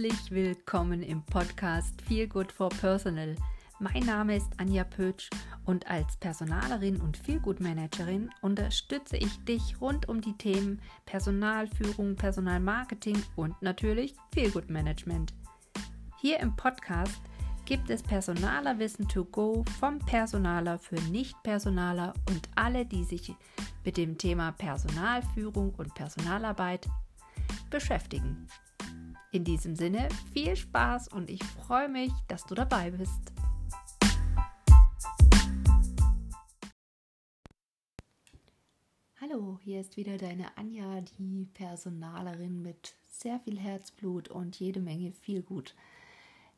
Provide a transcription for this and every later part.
Herzlich willkommen im Podcast Feel Good for Personal. Mein Name ist Anja Pötsch und als Personalerin und Feel Good Managerin unterstütze ich dich rund um die Themen Personalführung, Personalmarketing und natürlich Feel Good Management. Hier im Podcast gibt es Personalerwissen to go vom Personaler für Nicht-Personaler und alle, die sich mit dem Thema Personalführung und Personalarbeit beschäftigen. In diesem Sinne viel Spaß und ich freue mich, dass du dabei bist. Hallo, hier ist wieder deine Anja, die Personalerin mit sehr viel Herzblut und jede Menge viel Gut.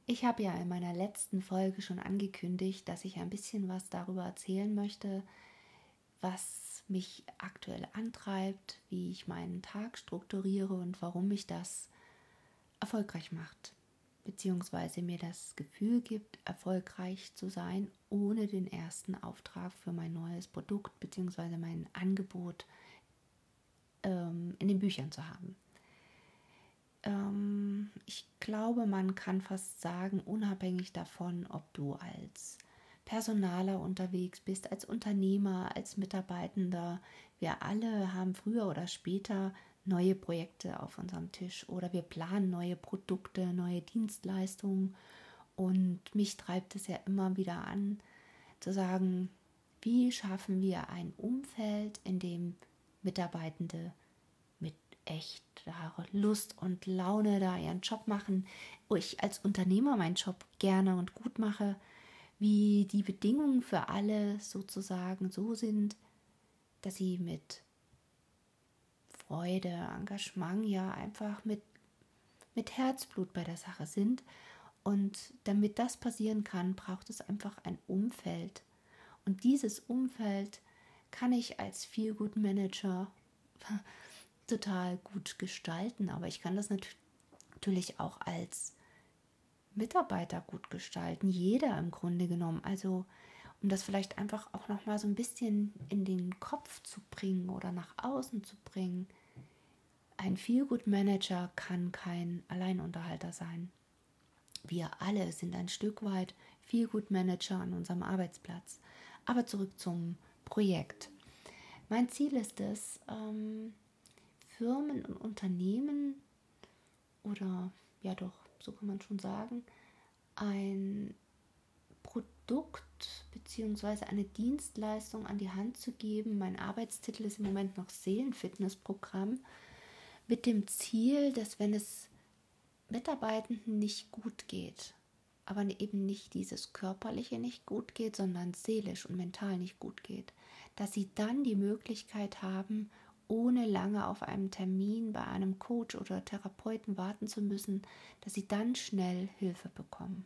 Ich habe ja in meiner letzten Folge schon angekündigt, dass ich ein bisschen was darüber erzählen möchte, was mich aktuell antreibt, wie ich meinen Tag strukturiere und warum mich das erfolgreich macht, beziehungsweise mir das Gefühl gibt, erfolgreich zu sein, ohne den ersten Auftrag für mein neues Produkt beziehungsweise mein Angebot ähm, in den Büchern zu haben. Ähm, ich glaube, man kann fast sagen, unabhängig davon, ob du als Personaler unterwegs bist, als Unternehmer, als Mitarbeitender, wir alle haben früher oder später neue Projekte auf unserem Tisch oder wir planen neue Produkte, neue Dienstleistungen. Und mich treibt es ja immer wieder an, zu sagen, wie schaffen wir ein Umfeld, in dem Mitarbeitende mit echter Lust und Laune da ihren Job machen, wo ich als Unternehmer meinen Job gerne und gut mache, wie die Bedingungen für alle sozusagen so sind, dass sie mit Freude, Engagement, ja einfach mit, mit Herzblut bei der Sache sind. Und damit das passieren kann, braucht es einfach ein Umfeld. Und dieses Umfeld kann ich als Feel-Good Manager total gut gestalten, aber ich kann das natürlich auch als Mitarbeiter gut gestalten, jeder im Grunde genommen. Also um das vielleicht einfach auch noch mal so ein bisschen in den Kopf zu bringen oder nach außen zu bringen. Ein Feelgood-Manager kann kein Alleinunterhalter sein. Wir alle sind ein Stück weit Feelgood-Manager an unserem Arbeitsplatz. Aber zurück zum Projekt. Mein Ziel ist es, ähm, Firmen und Unternehmen oder ja doch, so kann man schon sagen, ein Produkt bzw. eine Dienstleistung an die Hand zu geben. Mein Arbeitstitel ist im Moment noch Seelenfitnessprogramm mit dem Ziel, dass wenn es Mitarbeitenden nicht gut geht, aber eben nicht dieses körperliche nicht gut geht, sondern seelisch und mental nicht gut geht, dass sie dann die Möglichkeit haben, ohne lange auf einen Termin bei einem Coach oder Therapeuten warten zu müssen, dass sie dann schnell Hilfe bekommen.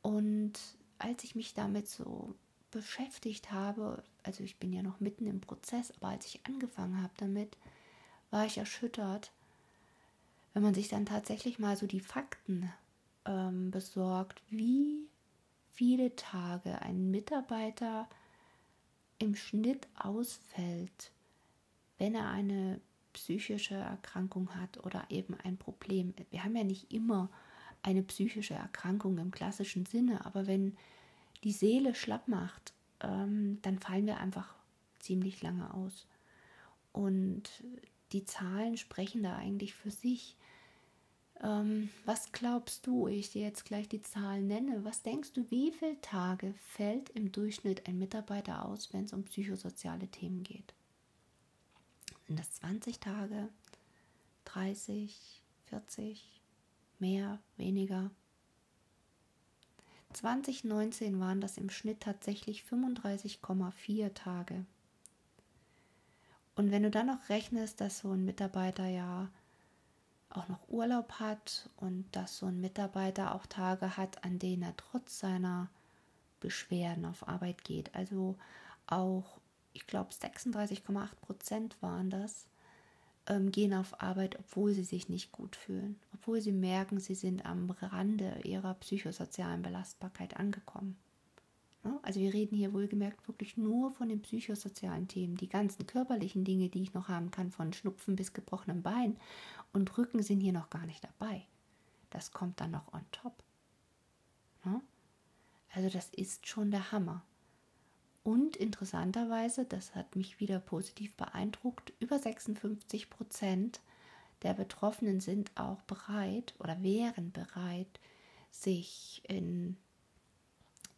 Und als ich mich damit so beschäftigt habe, also ich bin ja noch mitten im Prozess, aber als ich angefangen habe damit, war ich erschüttert, wenn man sich dann tatsächlich mal so die Fakten ähm, besorgt, wie viele Tage ein Mitarbeiter im Schnitt ausfällt, wenn er eine psychische Erkrankung hat oder eben ein Problem. Wir haben ja nicht immer eine psychische Erkrankung im klassischen Sinne, aber wenn die Seele schlapp macht, ähm, dann fallen wir einfach ziemlich lange aus. Und die Zahlen sprechen da eigentlich für sich. Ähm, was glaubst du, ich dir jetzt gleich die Zahlen nenne, was denkst du, wie viele Tage fällt im Durchschnitt ein Mitarbeiter aus, wenn es um psychosoziale Themen geht? Sind das 20 Tage, 30, 40, mehr, weniger? 2019 waren das im Schnitt tatsächlich 35,4 Tage. Und wenn du dann noch rechnest, dass so ein Mitarbeiter ja auch noch Urlaub hat und dass so ein Mitarbeiter auch Tage hat, an denen er trotz seiner Beschwerden auf Arbeit geht, also auch, ich glaube, 36,8 Prozent waren das, ähm, gehen auf Arbeit, obwohl sie sich nicht gut fühlen, obwohl sie merken, sie sind am Rande ihrer psychosozialen Belastbarkeit angekommen. Also wir reden hier wohlgemerkt wirklich nur von den psychosozialen Themen. Die ganzen körperlichen Dinge, die ich noch haben kann, von Schnupfen bis gebrochenem Bein und Rücken sind hier noch gar nicht dabei. Das kommt dann noch on top. Ja? Also das ist schon der Hammer. Und interessanterweise, das hat mich wieder positiv beeindruckt, über 56 Prozent der Betroffenen sind auch bereit oder wären bereit, sich in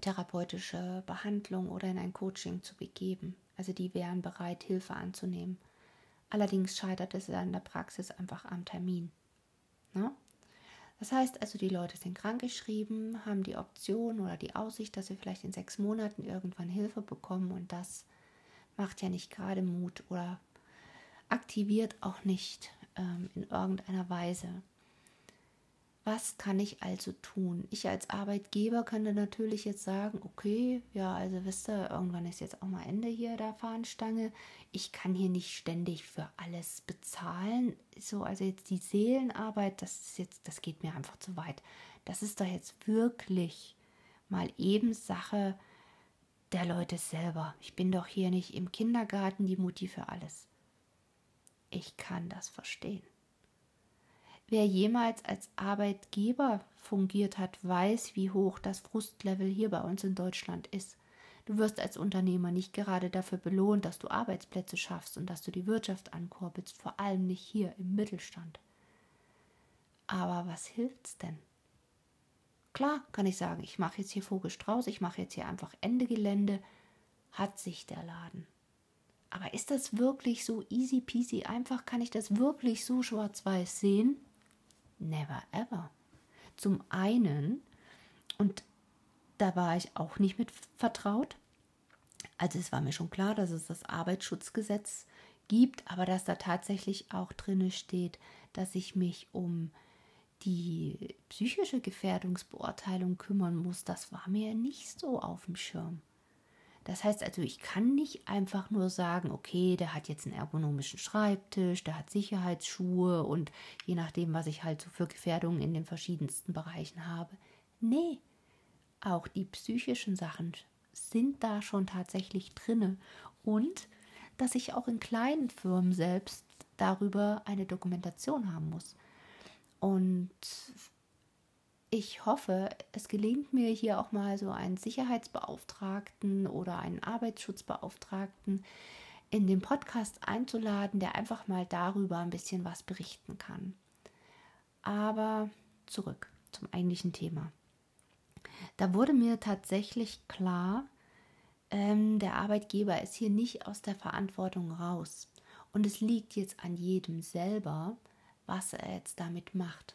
therapeutische Behandlung oder in ein Coaching zu begeben. Also die wären bereit, Hilfe anzunehmen. Allerdings scheitert es in der Praxis einfach am Termin. Ne? Das heißt also, die Leute sind krankgeschrieben, haben die Option oder die Aussicht, dass sie vielleicht in sechs Monaten irgendwann Hilfe bekommen und das macht ja nicht gerade Mut oder aktiviert auch nicht ähm, in irgendeiner Weise. Was kann ich also tun? Ich als Arbeitgeber könnte natürlich jetzt sagen, okay, ja, also wisst ihr, irgendwann ist jetzt auch mal Ende hier der Fahnenstange. Ich kann hier nicht ständig für alles bezahlen. So, also jetzt die Seelenarbeit, das ist jetzt, das geht mir einfach zu weit. Das ist doch jetzt wirklich mal eben Sache der Leute selber. Ich bin doch hier nicht im Kindergarten die Mutti für alles. Ich kann das verstehen. Wer jemals als Arbeitgeber fungiert hat, weiß, wie hoch das Frustlevel hier bei uns in Deutschland ist. Du wirst als Unternehmer nicht gerade dafür belohnt, dass du Arbeitsplätze schaffst und dass du die Wirtschaft ankurbelst, vor allem nicht hier im Mittelstand. Aber was hilft's denn? Klar kann ich sagen, ich mache jetzt hier Vogelstrauß, ich mache jetzt hier einfach Ende Gelände, hat sich der Laden. Aber ist das wirklich so easy peasy einfach? Kann ich das wirklich so schwarz-weiß sehen? Never ever. Zum einen, und da war ich auch nicht mit vertraut, also es war mir schon klar, dass es das Arbeitsschutzgesetz gibt, aber dass da tatsächlich auch drin steht, dass ich mich um die psychische Gefährdungsbeurteilung kümmern muss, das war mir nicht so auf dem Schirm. Das heißt also, ich kann nicht einfach nur sagen, okay, der hat jetzt einen ergonomischen Schreibtisch, der hat Sicherheitsschuhe und je nachdem, was ich halt so für Gefährdungen in den verschiedensten Bereichen habe. Nee, auch die psychischen Sachen sind da schon tatsächlich drinne und dass ich auch in kleinen Firmen selbst darüber eine Dokumentation haben muss. Und ich hoffe, es gelingt mir hier auch mal so einen Sicherheitsbeauftragten oder einen Arbeitsschutzbeauftragten in den Podcast einzuladen, der einfach mal darüber ein bisschen was berichten kann. Aber zurück zum eigentlichen Thema. Da wurde mir tatsächlich klar, ähm, der Arbeitgeber ist hier nicht aus der Verantwortung raus. Und es liegt jetzt an jedem selber, was er jetzt damit macht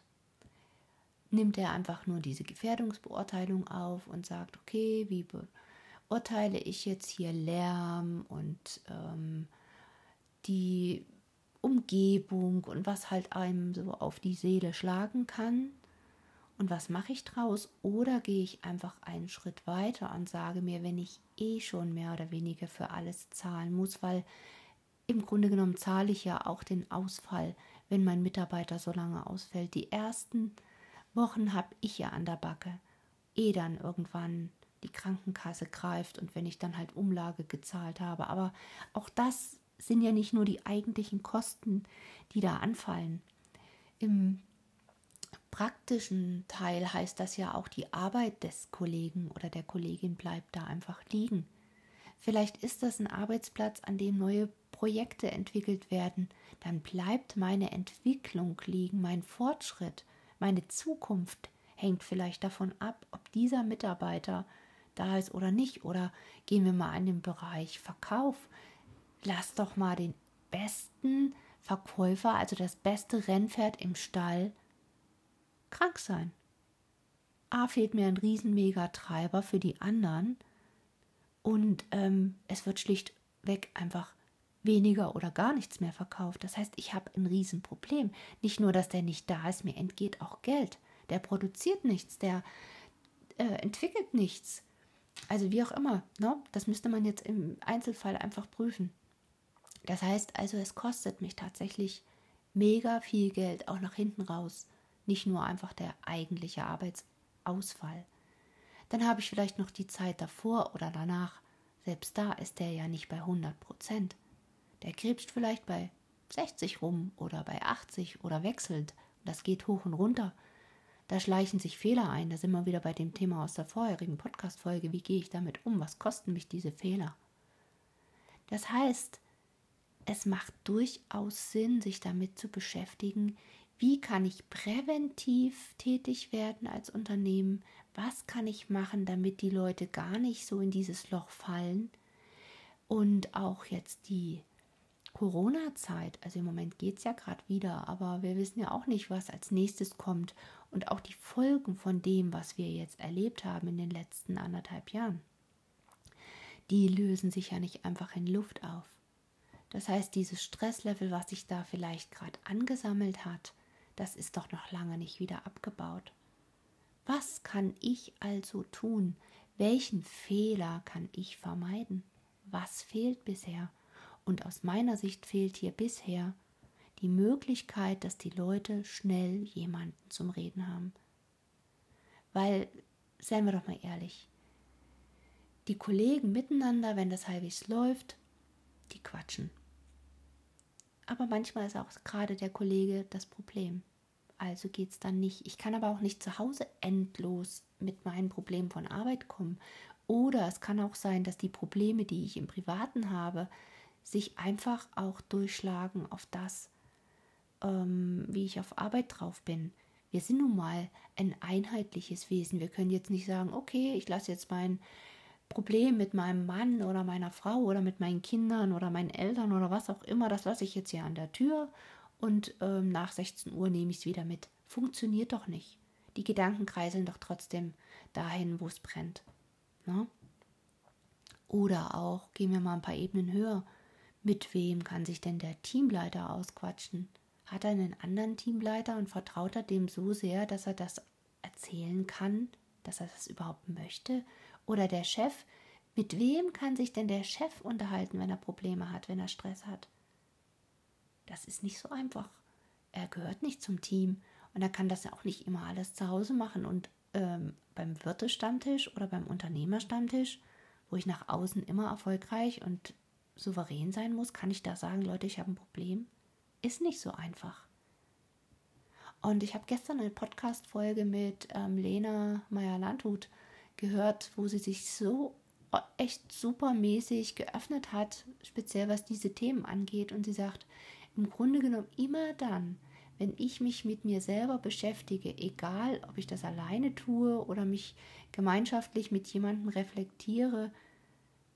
nimmt er einfach nur diese Gefährdungsbeurteilung auf und sagt, okay, wie beurteile ich jetzt hier Lärm und ähm, die Umgebung und was halt einem so auf die Seele schlagen kann. Und was mache ich draus? Oder gehe ich einfach einen Schritt weiter und sage mir, wenn ich eh schon mehr oder weniger für alles zahlen muss, weil im Grunde genommen zahle ich ja auch den Ausfall, wenn mein Mitarbeiter so lange ausfällt. Die ersten Wochen habe ich ja an der Backe, eh dann irgendwann die Krankenkasse greift und wenn ich dann halt Umlage gezahlt habe. Aber auch das sind ja nicht nur die eigentlichen Kosten, die da anfallen. Im praktischen Teil heißt das ja auch, die Arbeit des Kollegen oder der Kollegin bleibt da einfach liegen. Vielleicht ist das ein Arbeitsplatz, an dem neue Projekte entwickelt werden. Dann bleibt meine Entwicklung liegen, mein Fortschritt. Meine Zukunft hängt vielleicht davon ab, ob dieser Mitarbeiter da ist oder nicht. Oder gehen wir mal an den Bereich Verkauf. Lass doch mal den besten Verkäufer, also das beste Rennpferd im Stall, krank sein. A fehlt mir ein Riesenmegatreiber für die anderen und ähm, es wird schlichtweg einfach weniger oder gar nichts mehr verkauft. Das heißt, ich habe ein Riesenproblem. Nicht nur, dass der nicht da ist, mir entgeht auch Geld. Der produziert nichts, der äh, entwickelt nichts. Also wie auch immer, ne? das müsste man jetzt im Einzelfall einfach prüfen. Das heißt also, es kostet mich tatsächlich mega viel Geld, auch nach hinten raus. Nicht nur einfach der eigentliche Arbeitsausfall. Dann habe ich vielleicht noch die Zeit davor oder danach. Selbst da ist der ja nicht bei 100 Prozent. Der krebst vielleicht bei 60 rum oder bei 80 oder wechselt. Das geht hoch und runter. Da schleichen sich Fehler ein. Da sind wir wieder bei dem Thema aus der vorherigen Podcast-Folge. Wie gehe ich damit um? Was kosten mich diese Fehler? Das heißt, es macht durchaus Sinn, sich damit zu beschäftigen, wie kann ich präventiv tätig werden als Unternehmen, was kann ich machen, damit die Leute gar nicht so in dieses Loch fallen und auch jetzt die Corona-Zeit, also im Moment geht es ja gerade wieder, aber wir wissen ja auch nicht, was als nächstes kommt und auch die Folgen von dem, was wir jetzt erlebt haben in den letzten anderthalb Jahren, die lösen sich ja nicht einfach in Luft auf. Das heißt, dieses Stresslevel, was sich da vielleicht gerade angesammelt hat, das ist doch noch lange nicht wieder abgebaut. Was kann ich also tun? Welchen Fehler kann ich vermeiden? Was fehlt bisher? Und aus meiner Sicht fehlt hier bisher die Möglichkeit, dass die Leute schnell jemanden zum Reden haben. Weil, seien wir doch mal ehrlich, die Kollegen miteinander, wenn das halbwegs läuft, die quatschen. Aber manchmal ist auch gerade der Kollege das Problem. Also geht es dann nicht. Ich kann aber auch nicht zu Hause endlos mit meinen Problemen von Arbeit kommen. Oder es kann auch sein, dass die Probleme, die ich im Privaten habe, sich einfach auch durchschlagen auf das, ähm, wie ich auf Arbeit drauf bin. Wir sind nun mal ein einheitliches Wesen. Wir können jetzt nicht sagen, okay, ich lasse jetzt mein Problem mit meinem Mann oder meiner Frau oder mit meinen Kindern oder meinen Eltern oder was auch immer, das lasse ich jetzt hier an der Tür und ähm, nach 16 Uhr nehme ich es wieder mit. Funktioniert doch nicht. Die Gedanken kreiseln doch trotzdem dahin, wo es brennt. Ne? Oder auch, gehen wir mal ein paar Ebenen höher, mit wem kann sich denn der Teamleiter ausquatschen? Hat er einen anderen Teamleiter und vertraut er dem so sehr, dass er das erzählen kann, dass er das überhaupt möchte? Oder der Chef, mit wem kann sich denn der Chef unterhalten, wenn er Probleme hat, wenn er Stress hat? Das ist nicht so einfach. Er gehört nicht zum Team und er kann das ja auch nicht immer alles zu Hause machen. Und ähm, beim Wirtestammtisch oder beim Unternehmerstammtisch, wo ich nach außen immer erfolgreich und souverän sein muss, kann ich da sagen, Leute, ich habe ein Problem? Ist nicht so einfach. Und ich habe gestern eine Podcast-Folge mit ähm, Lena Meyer-Landhut gehört, wo sie sich so echt supermäßig geöffnet hat, speziell was diese Themen angeht. Und sie sagt, im Grunde genommen immer dann, wenn ich mich mit mir selber beschäftige, egal ob ich das alleine tue oder mich gemeinschaftlich mit jemandem reflektiere,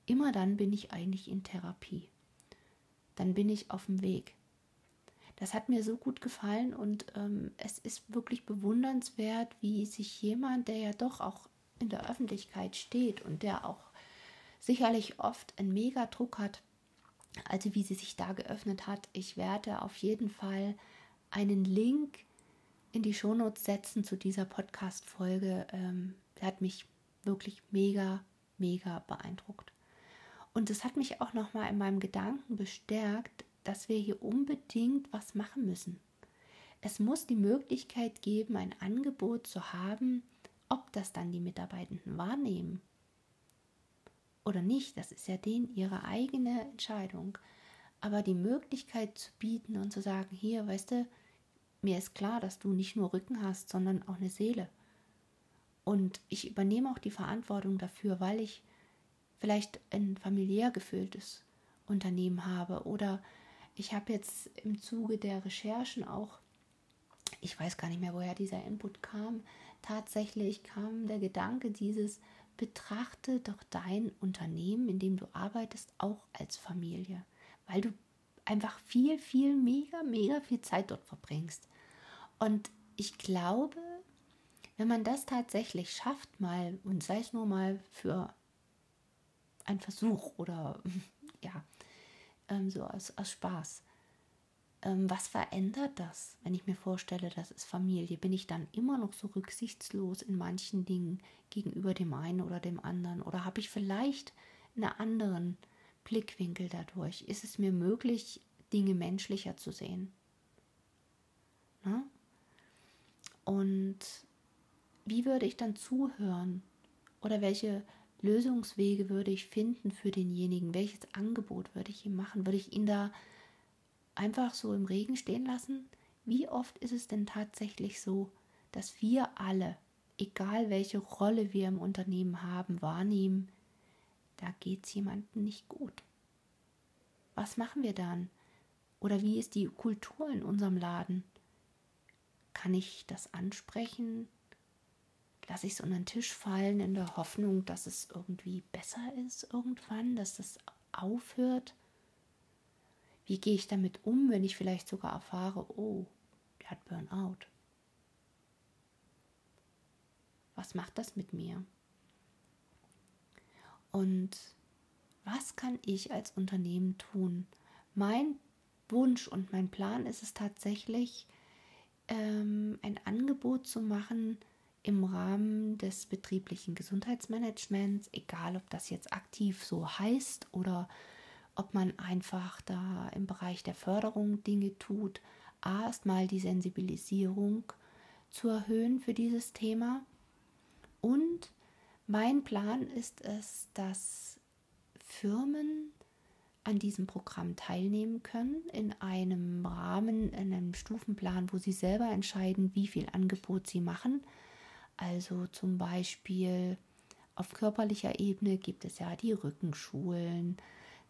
immer dann bin ich eigentlich in Therapie. Dann bin ich auf dem Weg. Das hat mir so gut gefallen und ähm, es ist wirklich bewundernswert, wie sich jemand, der ja doch auch in der Öffentlichkeit steht und der auch sicherlich oft einen Megadruck hat, also wie sie sich da geöffnet hat. Ich werde auf jeden Fall einen Link in die Shownotes setzen zu dieser Podcast-Folge. Ähm, hat mich wirklich mega, mega beeindruckt. Und es hat mich auch nochmal in meinem Gedanken bestärkt, dass wir hier unbedingt was machen müssen. Es muss die Möglichkeit geben, ein Angebot zu haben, ob das dann die Mitarbeitenden wahrnehmen oder nicht, das ist ja denen ihre eigene Entscheidung. Aber die Möglichkeit zu bieten und zu sagen, hier, weißt du, mir ist klar, dass du nicht nur Rücken hast, sondern auch eine Seele. Und ich übernehme auch die Verantwortung dafür, weil ich vielleicht ein familiär gefülltes Unternehmen habe. Oder ich habe jetzt im Zuge der Recherchen auch, ich weiß gar nicht mehr, woher dieser Input kam, tatsächlich kam der Gedanke dieses, betrachte doch dein Unternehmen, in dem du arbeitest, auch als Familie, weil du einfach viel, viel, mega, mega viel Zeit dort verbringst. Und ich glaube, wenn man das tatsächlich schafft, mal, und sei es nur mal für einen Versuch oder ja, ähm, so aus, aus Spaß, ähm, was verändert das, wenn ich mir vorstelle, das ist Familie? Bin ich dann immer noch so rücksichtslos in manchen Dingen gegenüber dem einen oder dem anderen? Oder habe ich vielleicht einen anderen Blickwinkel dadurch? Ist es mir möglich, Dinge menschlicher zu sehen? Na? Und wie würde ich dann zuhören? Oder welche Lösungswege würde ich finden für denjenigen? Welches Angebot würde ich ihm machen? Würde ich ihn da einfach so im Regen stehen lassen? Wie oft ist es denn tatsächlich so, dass wir alle, egal welche Rolle wir im Unternehmen haben, wahrnehmen, da geht es jemandem nicht gut. Was machen wir dann? Oder wie ist die Kultur in unserem Laden? Kann ich das ansprechen? Lasse ich es unter den Tisch fallen in der Hoffnung, dass es irgendwie besser ist irgendwann, dass das aufhört? Wie gehe ich damit um, wenn ich vielleicht sogar erfahre, oh, der hat Burnout? Was macht das mit mir? Und was kann ich als Unternehmen tun? Mein Wunsch und mein Plan ist es tatsächlich, ähm, ein Angebot zu machen im Rahmen des betrieblichen Gesundheitsmanagements, egal ob das jetzt aktiv so heißt oder ob man einfach da im Bereich der Förderung Dinge tut, erstmal die Sensibilisierung zu erhöhen für dieses Thema. Und mein Plan ist es, dass Firmen an diesem Programm teilnehmen können, in einem Rahmen, in einem Stufenplan, wo sie selber entscheiden, wie viel Angebot sie machen. Also zum Beispiel auf körperlicher Ebene gibt es ja die Rückenschulen,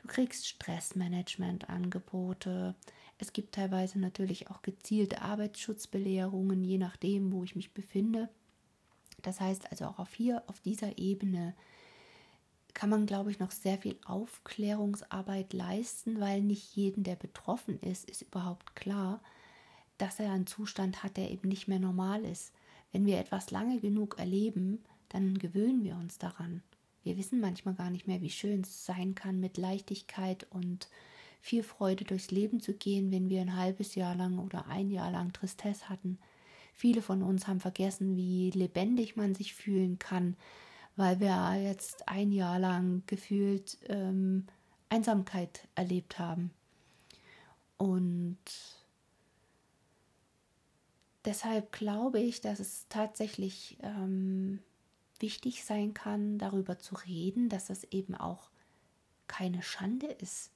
Du kriegst Stressmanagement-Angebote. Es gibt teilweise natürlich auch gezielte Arbeitsschutzbelehrungen, je nachdem, wo ich mich befinde. Das heißt also auch auf hier, auf dieser Ebene kann man, glaube ich, noch sehr viel Aufklärungsarbeit leisten, weil nicht jeden, der betroffen ist, ist überhaupt klar, dass er einen Zustand hat, der eben nicht mehr normal ist. Wenn wir etwas lange genug erleben, dann gewöhnen wir uns daran. Wir wissen manchmal gar nicht mehr, wie schön es sein kann, mit Leichtigkeit und viel Freude durchs Leben zu gehen, wenn wir ein halbes Jahr lang oder ein Jahr lang Tristesse hatten. Viele von uns haben vergessen, wie lebendig man sich fühlen kann, weil wir jetzt ein Jahr lang gefühlt ähm, Einsamkeit erlebt haben. Und deshalb glaube ich, dass es tatsächlich ähm, wichtig sein kann, darüber zu reden, dass das eben auch keine Schande ist,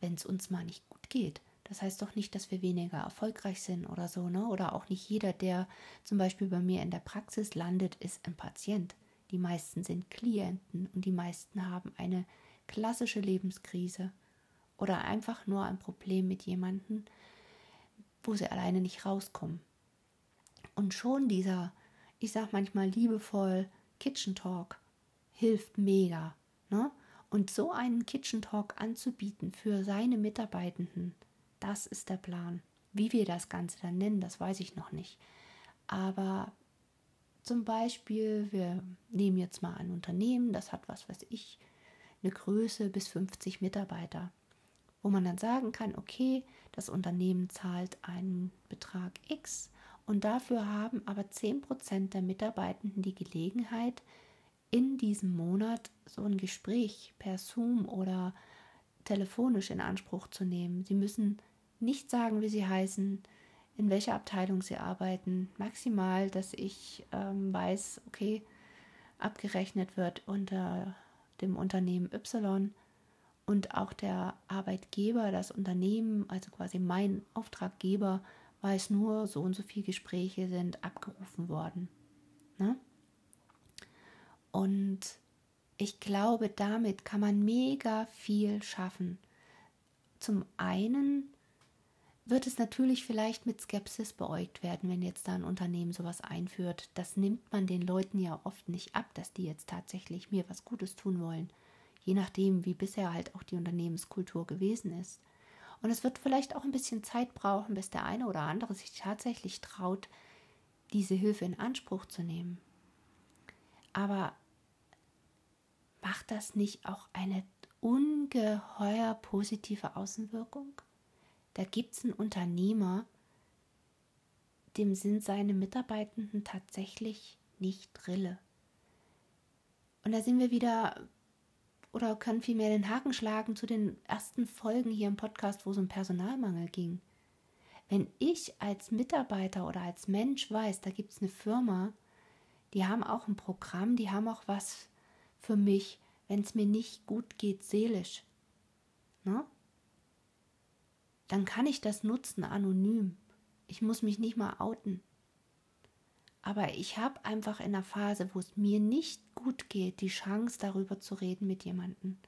wenn es uns mal nicht gut geht. Das heißt doch nicht, dass wir weniger erfolgreich sind oder so, ne? Oder auch nicht jeder, der zum Beispiel bei mir in der Praxis landet, ist ein Patient. Die meisten sind Klienten und die meisten haben eine klassische Lebenskrise oder einfach nur ein Problem mit jemandem, wo sie alleine nicht rauskommen. Und schon dieser, ich sag manchmal liebevoll, Kitchen Talk hilft mega. Ne? Und so einen Kitchen Talk anzubieten für seine Mitarbeitenden, das ist der Plan. Wie wir das Ganze dann nennen, das weiß ich noch nicht. Aber zum Beispiel, wir nehmen jetzt mal ein Unternehmen, das hat was weiß ich, eine Größe bis 50 Mitarbeiter, wo man dann sagen kann, okay, das Unternehmen zahlt einen Betrag X und dafür haben aber 10% der Mitarbeitenden die Gelegenheit, in diesem Monat so ein Gespräch per Zoom oder telefonisch in Anspruch zu nehmen. Sie müssen nicht sagen, wie sie heißen, in welcher Abteilung sie arbeiten. Maximal, dass ich ähm, weiß, okay, abgerechnet wird unter dem Unternehmen Y und auch der Arbeitgeber, das Unternehmen, also quasi mein Auftraggeber, weiß nur, so und so viele Gespräche sind abgerufen worden. Ne? Und ich glaube, damit kann man mega viel schaffen. Zum einen wird es natürlich vielleicht mit Skepsis beäugt werden, wenn jetzt da ein Unternehmen sowas einführt. Das nimmt man den Leuten ja oft nicht ab, dass die jetzt tatsächlich mir was Gutes tun wollen. Je nachdem, wie bisher halt auch die Unternehmenskultur gewesen ist. Und es wird vielleicht auch ein bisschen Zeit brauchen, bis der eine oder andere sich tatsächlich traut, diese Hilfe in Anspruch zu nehmen. Aber macht das nicht auch eine ungeheuer positive Außenwirkung? Da gibt es einen Unternehmer, dem sind seine Mitarbeitenden tatsächlich nicht Drille. Und da sind wir wieder oder können vielmehr den Haken schlagen zu den ersten Folgen hier im Podcast, wo es um Personalmangel ging. Wenn ich als Mitarbeiter oder als Mensch weiß, da gibt es eine Firma, die haben auch ein Programm, die haben auch was für mich, wenn es mir nicht gut geht seelisch, ne? dann kann ich das nutzen anonym. Ich muss mich nicht mal outen. Aber ich habe einfach in einer Phase, wo es mir nicht gut geht, die Chance darüber zu reden mit jemandem.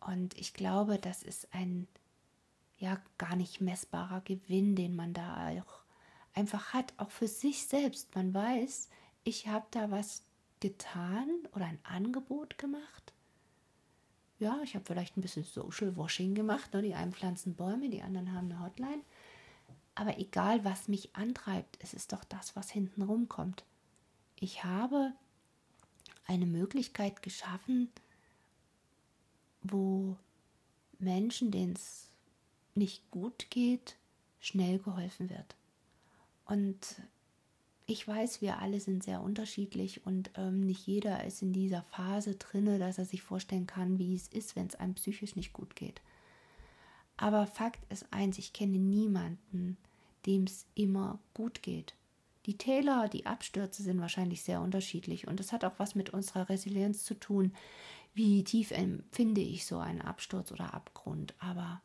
Und ich glaube, das ist ein ja gar nicht messbarer Gewinn, den man da auch einfach hat, auch für sich selbst. Man weiß, ich habe da was getan oder ein Angebot gemacht. Ja, ich habe vielleicht ein bisschen Social Washing gemacht. Ne? Die einen pflanzen Bäume, die anderen haben eine Hotline. Aber egal, was mich antreibt, es ist doch das, was hinten rumkommt. Ich habe eine Möglichkeit geschaffen, wo Menschen, denen es nicht gut geht, schnell geholfen wird. Und ich weiß, wir alle sind sehr unterschiedlich und ähm, nicht jeder ist in dieser Phase drinne, dass er sich vorstellen kann, wie es ist, wenn es einem psychisch nicht gut geht. Aber Fakt ist eins, ich kenne niemanden, dem es immer gut geht. Die Täler, die Abstürze sind wahrscheinlich sehr unterschiedlich und das hat auch was mit unserer Resilienz zu tun. Wie tief empfinde ich so einen Absturz oder Abgrund? Aber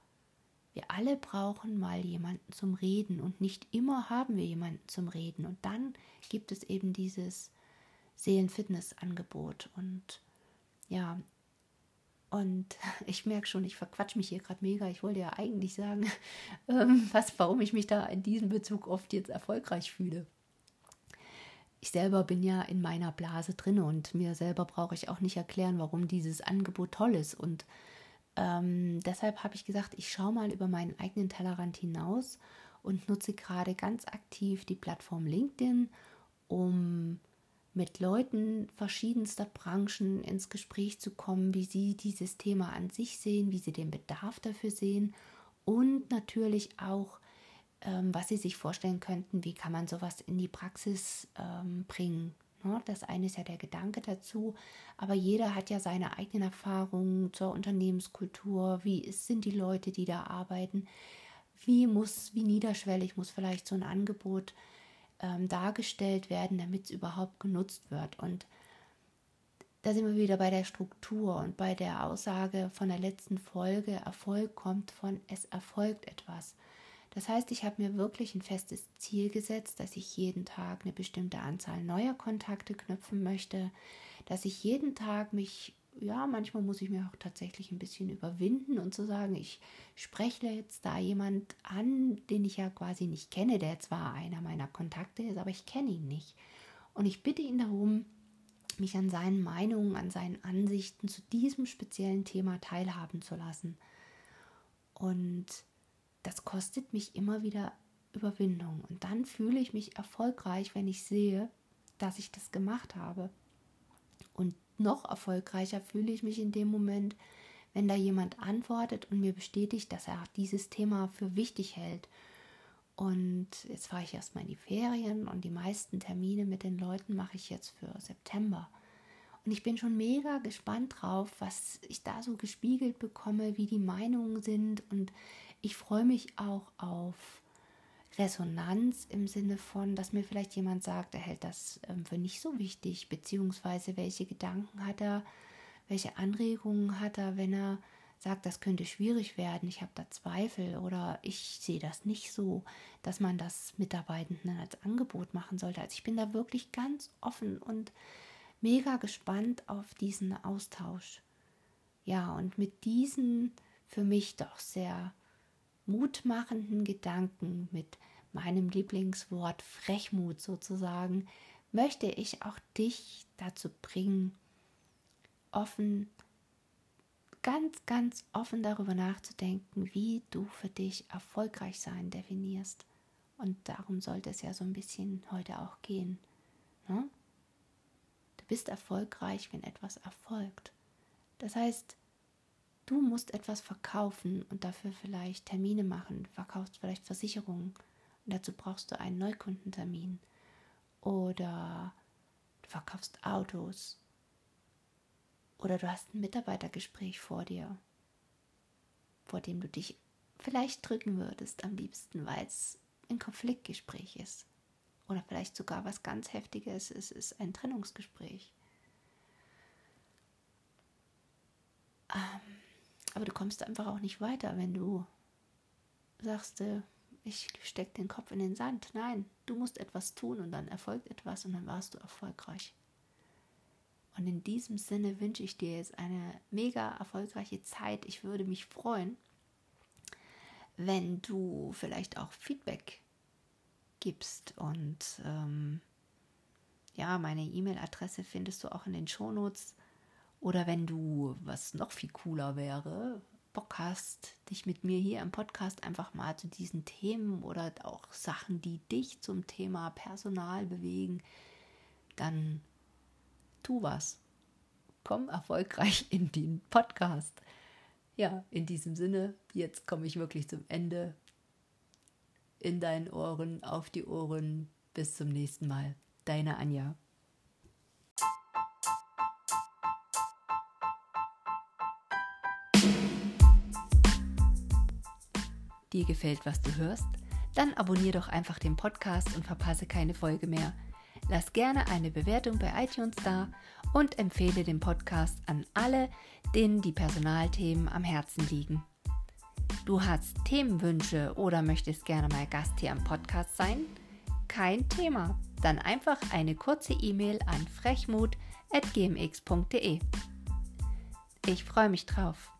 wir alle brauchen mal jemanden zum Reden und nicht immer haben wir jemanden zum Reden. Und dann gibt es eben dieses Seelenfitness-Angebot. Und ja, und ich merke schon, ich verquatsch mich hier gerade mega. Ich wollte ja eigentlich sagen, ähm, was, warum ich mich da in diesem Bezug oft jetzt erfolgreich fühle. Ich selber bin ja in meiner Blase drin und mir selber brauche ich auch nicht erklären, warum dieses Angebot toll ist. Und ähm, deshalb habe ich gesagt, ich schaue mal über meinen eigenen Tellerrand hinaus und nutze gerade ganz aktiv die Plattform LinkedIn, um mit Leuten verschiedenster Branchen ins Gespräch zu kommen, wie sie dieses Thema an sich sehen, wie sie den Bedarf dafür sehen und natürlich auch, ähm, was sie sich vorstellen könnten, wie kann man sowas in die Praxis ähm, bringen. Ne? Das eine ist ja der Gedanke dazu, aber jeder hat ja seine eigenen Erfahrungen zur Unternehmenskultur, wie sind die Leute, die da arbeiten, wie muss, wie niederschwellig muss vielleicht so ein Angebot ähm, dargestellt werden, damit es überhaupt genutzt wird. Und da sind wir wieder bei der Struktur und bei der Aussage von der letzten Folge, Erfolg kommt von es erfolgt etwas. Das heißt, ich habe mir wirklich ein festes Ziel gesetzt, dass ich jeden Tag eine bestimmte Anzahl neuer Kontakte knüpfen möchte, dass ich jeden Tag mich, ja, manchmal muss ich mir auch tatsächlich ein bisschen überwinden und zu sagen, ich spreche jetzt da jemand an, den ich ja quasi nicht kenne, der zwar einer meiner Kontakte ist, aber ich kenne ihn nicht. Und ich bitte ihn darum, mich an seinen Meinungen, an seinen Ansichten zu diesem speziellen Thema teilhaben zu lassen. Und das kostet mich immer wieder Überwindung. Und dann fühle ich mich erfolgreich, wenn ich sehe, dass ich das gemacht habe. Und noch erfolgreicher fühle ich mich in dem Moment, wenn da jemand antwortet und mir bestätigt, dass er dieses Thema für wichtig hält. Und jetzt fahre ich erstmal in die Ferien und die meisten Termine mit den Leuten mache ich jetzt für September. Und ich bin schon mega gespannt drauf, was ich da so gespiegelt bekomme, wie die Meinungen sind und ich freue mich auch auf Resonanz im Sinne von, dass mir vielleicht jemand sagt, er hält das ähm, für nicht so wichtig, beziehungsweise welche Gedanken hat er, welche Anregungen hat er, wenn er sagt, das könnte schwierig werden, ich habe da Zweifel oder ich sehe das nicht so, dass man das Mitarbeitenden als Angebot machen sollte. Also ich bin da wirklich ganz offen und mega gespannt auf diesen Austausch. Ja, und mit diesen für mich doch sehr mutmachenden Gedanken, mit meinem Lieblingswort Frechmut sozusagen, möchte ich auch dich dazu bringen, offen, ganz, ganz offen darüber nachzudenken, wie du für dich erfolgreich sein definierst. Und darum sollte es ja so ein bisschen heute auch gehen. Ne? Du bist erfolgreich, wenn etwas erfolgt. Das heißt, Du musst etwas verkaufen und dafür vielleicht Termine machen, du verkaufst vielleicht Versicherungen. Und dazu brauchst du einen Neukundentermin. Oder du verkaufst Autos. Oder du hast ein Mitarbeitergespräch vor dir, vor dem du dich vielleicht drücken würdest am liebsten, weil es ein Konfliktgespräch ist. Oder vielleicht sogar was ganz Heftiges, es ist ein Trennungsgespräch. Ähm, aber du kommst einfach auch nicht weiter, wenn du sagst, äh, ich stecke den Kopf in den Sand. Nein, du musst etwas tun und dann erfolgt etwas und dann warst du erfolgreich. Und in diesem Sinne wünsche ich dir jetzt eine mega erfolgreiche Zeit. Ich würde mich freuen, wenn du vielleicht auch Feedback gibst. Und ähm, ja, meine E-Mail-Adresse findest du auch in den Shownotes. Oder wenn du, was noch viel cooler wäre, Bock hast, dich mit mir hier im Podcast einfach mal zu diesen Themen oder auch Sachen, die dich zum Thema Personal bewegen, dann tu was. Komm erfolgreich in den Podcast. Ja, in diesem Sinne, jetzt komme ich wirklich zum Ende. In deinen Ohren, auf die Ohren. Bis zum nächsten Mal. Deine Anja. Dir gefällt, was du hörst, dann abonnier doch einfach den Podcast und verpasse keine Folge mehr. Lass gerne eine Bewertung bei iTunes da und empfehle den Podcast an alle, denen die Personalthemen am Herzen liegen. Du hast Themenwünsche oder möchtest gerne mal Gast hier am Podcast sein? Kein Thema. Dann einfach eine kurze E-Mail an frechmut.gmx.de. Ich freue mich drauf.